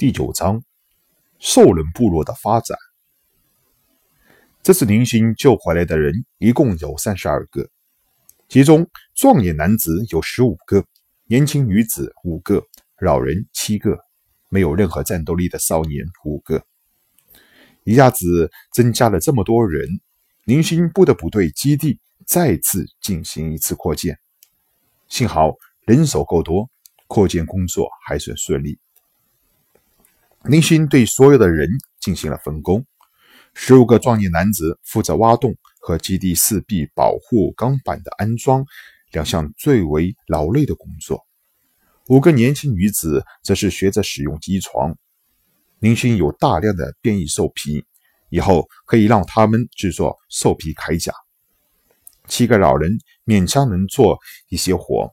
第九章，兽人部落的发展。这次林星救回来的人一共有三十二个，其中壮年男子有十五个，年轻女子五个，老人七个，没有任何战斗力的少年五个。一下子增加了这么多人，林星不得不对基地再次进行一次扩建。幸好人手够多，扩建工作还算顺利。林勋对所有的人进行了分工。十五个壮年男子负责挖洞和基地四壁保护钢板的安装，两项最为劳累的工作。五个年轻女子则是学着使用机床。林勋有大量的变异兽皮，以后可以让他们制作兽皮铠甲。七个老人勉强能做一些活。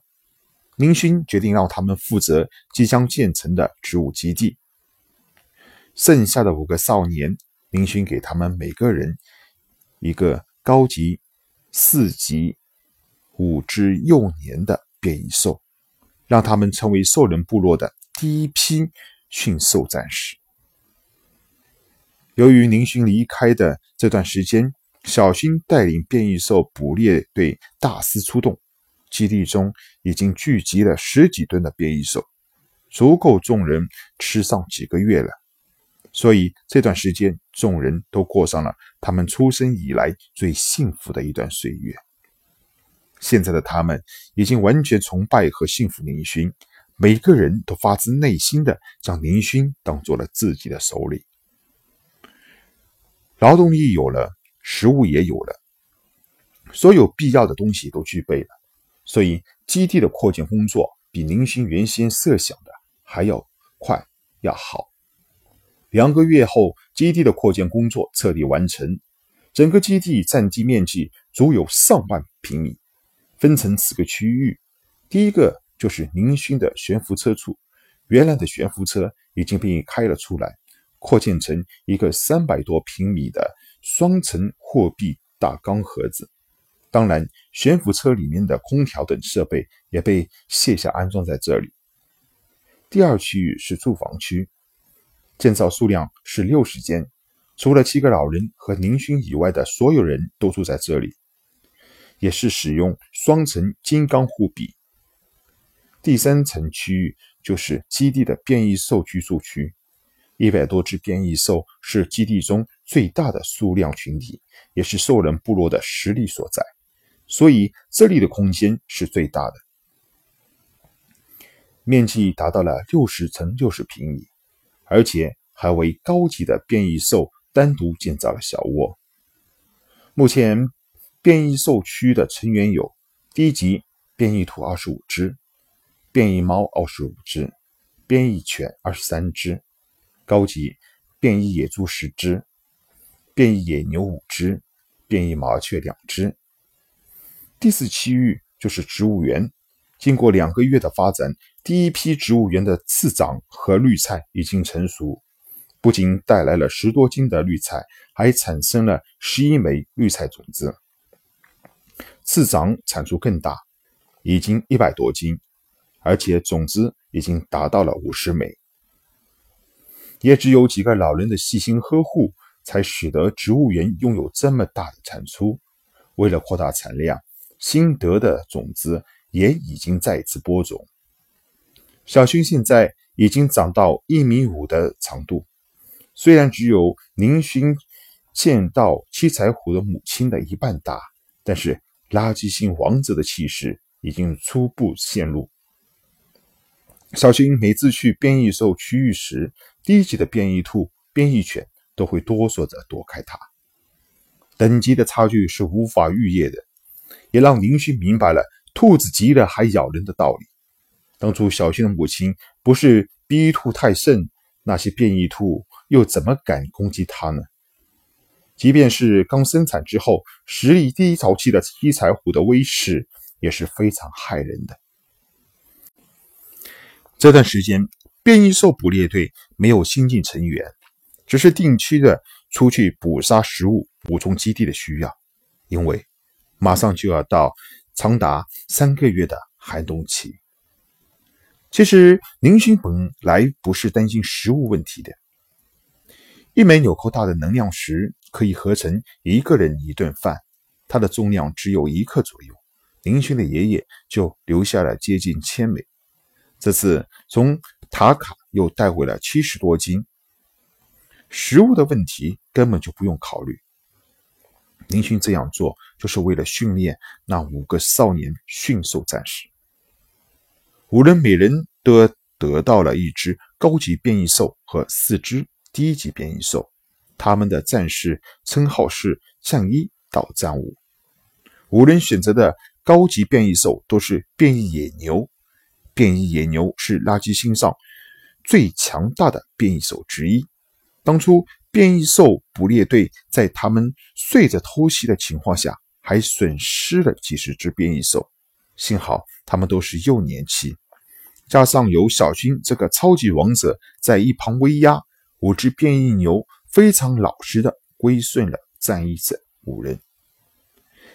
林勋决定让他们负责即将建成的植物基地。剩下的五个少年。林勋给他们每个人一个高级四级五只幼年的变异兽，让他们成为兽人部落的第一批驯兽战士。由于林勋离开的这段时间，小新带领变异兽捕猎队大肆出动，基地中已经聚集了十几吨的变异兽，足够众人吃上几个月了。所以这段时间，众人都过上了他们出生以来最幸福的一段岁月。现在的他们已经完全崇拜和信服林勋，每个人都发自内心的将林勋当做了自己的首领。劳动力有了，食物也有了，所有必要的东西都具备了，所以基地的扩建工作比林勋原先设想的还要快，要好。两个月后，基地的扩建工作彻底完成。整个基地占地面积足有上万平米，分成四个区域。第一个就是宁勋的悬浮车处，原来的悬浮车已经被开了出来，扩建成一个三百多平米的双层货币大钢盒子。当然，悬浮车里面的空调等设备也被卸下安装在这里。第二区域是住房区。建造数量是六十间，除了七个老人和宁勋以外的所有人都住在这里，也是使用双层金刚护壁。第三层区域就是基地的变异兽居住区，一百多只变异兽是基地中最大的数量群体，也是兽人部落的实力所在，所以这里的空间是最大的，面积达到了六十乘六十平米。而且还为高级的变异兽单独建造了小窝。目前变异兽区的成员有：低级变异兔二十五只，变异猫二十五只，变异犬二十三只，高级变异野猪十只，变异野牛五只，变异麻雀两只。第四区域就是植物园。经过两个月的发展，第一批植物园的次长和绿菜已经成熟，不仅带来了十多斤的绿菜，还产生了十一枚绿菜种子。次长产出更大，已经一百多斤，而且种子已经达到了五十枚。也只有几个老人的细心呵护，才使得植物园拥有这么大的产出。为了扩大产量，新得的种子。也已经再次播种。小薰现在已经长到一米五的长度，虽然只有宁勋见到七彩虎的母亲的一半大，但是垃圾性王者的气势已经初步显露。小薰每次去变异兽区域时，低级的变异兔、变异犬都会哆嗦着躲开它。等级的差距是无法逾越的，也让林勋明白了。兔子急了还咬人的道理。当初小新的母亲不是逼兔太甚，那些变异兔又怎么敢攻击它呢？即便是刚生产之后实力低潮期的七彩虎的威势也是非常骇人的。这段时间，变异兽捕猎队没有新进成员，只是定期的出去捕杀食物，补充基地的需要，因为马上就要到。长达三个月的寒冬期，其实宁勋本来不是担心食物问题的，一枚纽扣大的能量石可以合成一个人一顿饭，它的重量只有一克左右。宁勋的爷爷就留下了接近千枚，这次从塔卡又带回了七十多斤。食物的问题根本就不用考虑。宁勋这样做就是为了训练那五个少年驯兽战士。五人每人都得到了一只高级变异兽和四只低级变异兽，他们的战士称号是战一到战五。五人选择的高级变异兽都是变异野牛，变异野牛是垃圾星上最强大的变异兽之一。当初变异兽捕猎队在他们睡着偷袭的情况下，还损失了几十只变异兽。幸好他们都是幼年期，加上有小军这个超级王者在一旁威压，五只变异牛非常老实的归顺了战役者五人。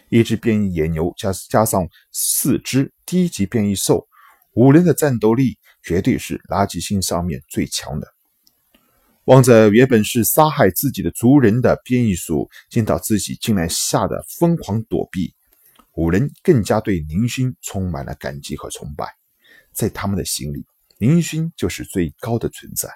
一只变异野牛加加上四只低级变异兽，五人的战斗力绝对是垃圾星上面最强的。望着原本是杀害自己的族人的变异鼠，见到自己竟然吓得疯狂躲避。五人更加对宁勋充满了感激和崇拜，在他们的心里，宁勋就是最高的存在。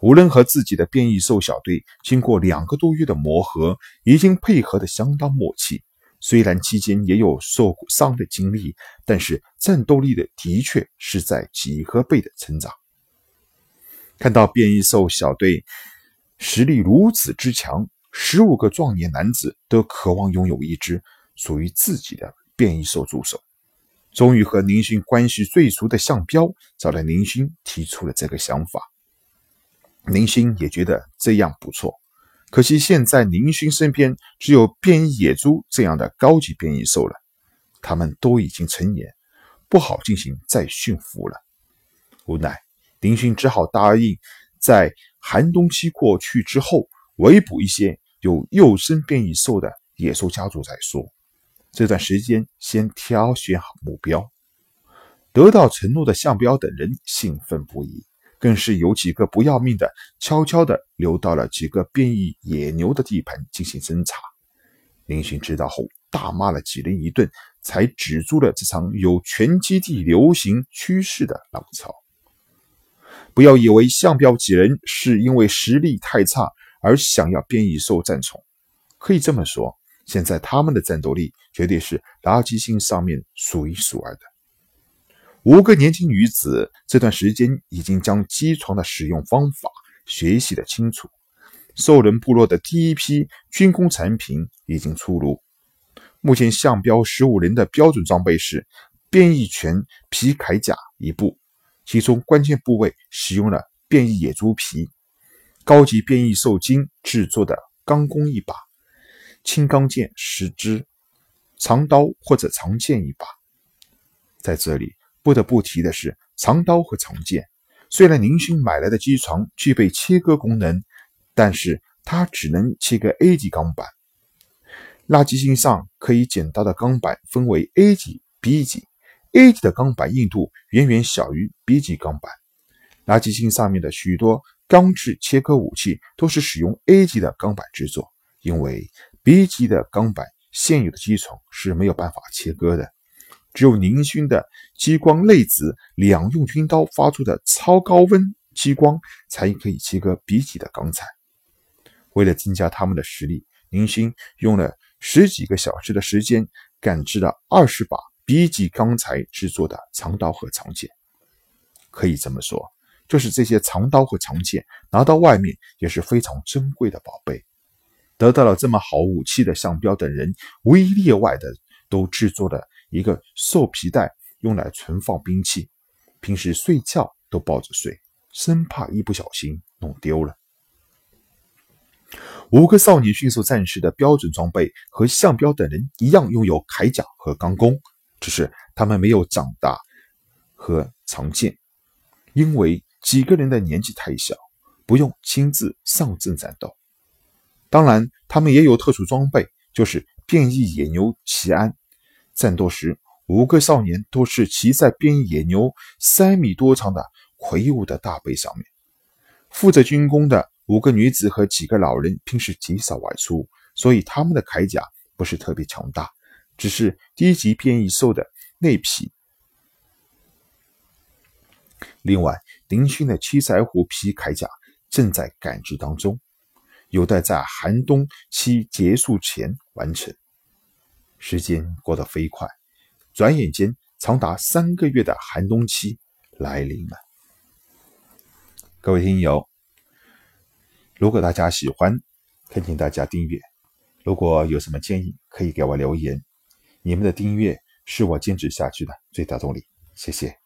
五人和自己的变异兽小队经过两个多月的磨合，已经配合的相当默契。虽然期间也有受伤的经历，但是战斗力的的确是在几何倍的成长。看到变异兽小队实力如此之强，十五个壮年男子都渴望拥有一只。属于自己的变异兽助手，终于和宁勋关系最熟的向彪找来宁勋，提出了这个想法。宁勋也觉得这样不错，可惜现在宁勋身边只有变异野猪这样的高级变异兽了，他们都已经成年，不好进行再驯服了。无奈，宁勋只好答应在寒冬期过去之后，围捕一些有幼生变异兽的野兽家族再说。这段时间先挑选好目标，得到承诺的向彪等人兴奋不已，更是有几个不要命的，悄悄地溜到了几个变异野牛的地盘进行侦查。林勋知道后，大骂了几人一顿，才止住了这场有全基地流行趋势的浪潮。不要以为向彪几人是因为实力太差而想要变异兽战宠，可以这么说。现在他们的战斗力绝对是垃圾星上面数一数二的。五个年轻女子这段时间已经将机床的使用方法学习的清楚。兽人部落的第一批军工产品已经出炉。目前象标十五人的标准装备是变异犬皮铠甲一部，其中关键部位使用了变异野猪皮，高级变异兽精制作的钢弓一把。青钢剑十支，长刀或者长剑一把。在这里不得不提的是，长刀和长剑虽然宁勋买来的机床具备切割功能，但是它只能切割 A 级钢板。垃圾星上可以捡到的钢板分为 A 级、B 级。A 级的钢板硬度远远小于 B 级钢板。垃圾星上面的许多钢制切割武器都是使用 A 级的钢板制作，因为。B 级的钢板现有的机床是没有办法切割的，只有宁勋的激光内子两用军刀发出的超高温激光才可以切割 B 级的钢材。为了增加他们的实力，宁勋用了十几个小时的时间赶制了二十把 B 级钢材制作的长刀和长剑。可以这么说，就是这些长刀和长剑拿到外面也是非常珍贵的宝贝。得到了这么好武器的向彪等人，无一例外的都制作了一个兽皮袋，用来存放兵器。平时睡觉都抱着睡，生怕一不小心弄丢了。五个少年迅速战士的标准装备和向彪等人一样，拥有铠甲和钢弓，只是他们没有长大和长剑，因为几个人的年纪太小，不用亲自上阵战斗。当然，他们也有特殊装备，就是变异野牛奇安。战斗时，五个少年都是骑在变异野牛三米多长的魁梧的大背上面。负责军工的五个女子和几个老人平时极少外出，所以他们的铠甲不是特别强大，只是低级变异兽的内皮。另外，林勋的七彩虎皮铠甲正在赶制当中，有待在寒冬期结束前完成。时间过得飞快。转眼间，长达三个月的寒冬期来临了。各位听友，如果大家喜欢，恳请大家订阅。如果有什么建议，可以给我留言。你们的订阅是我坚持下去的最大动力。谢谢。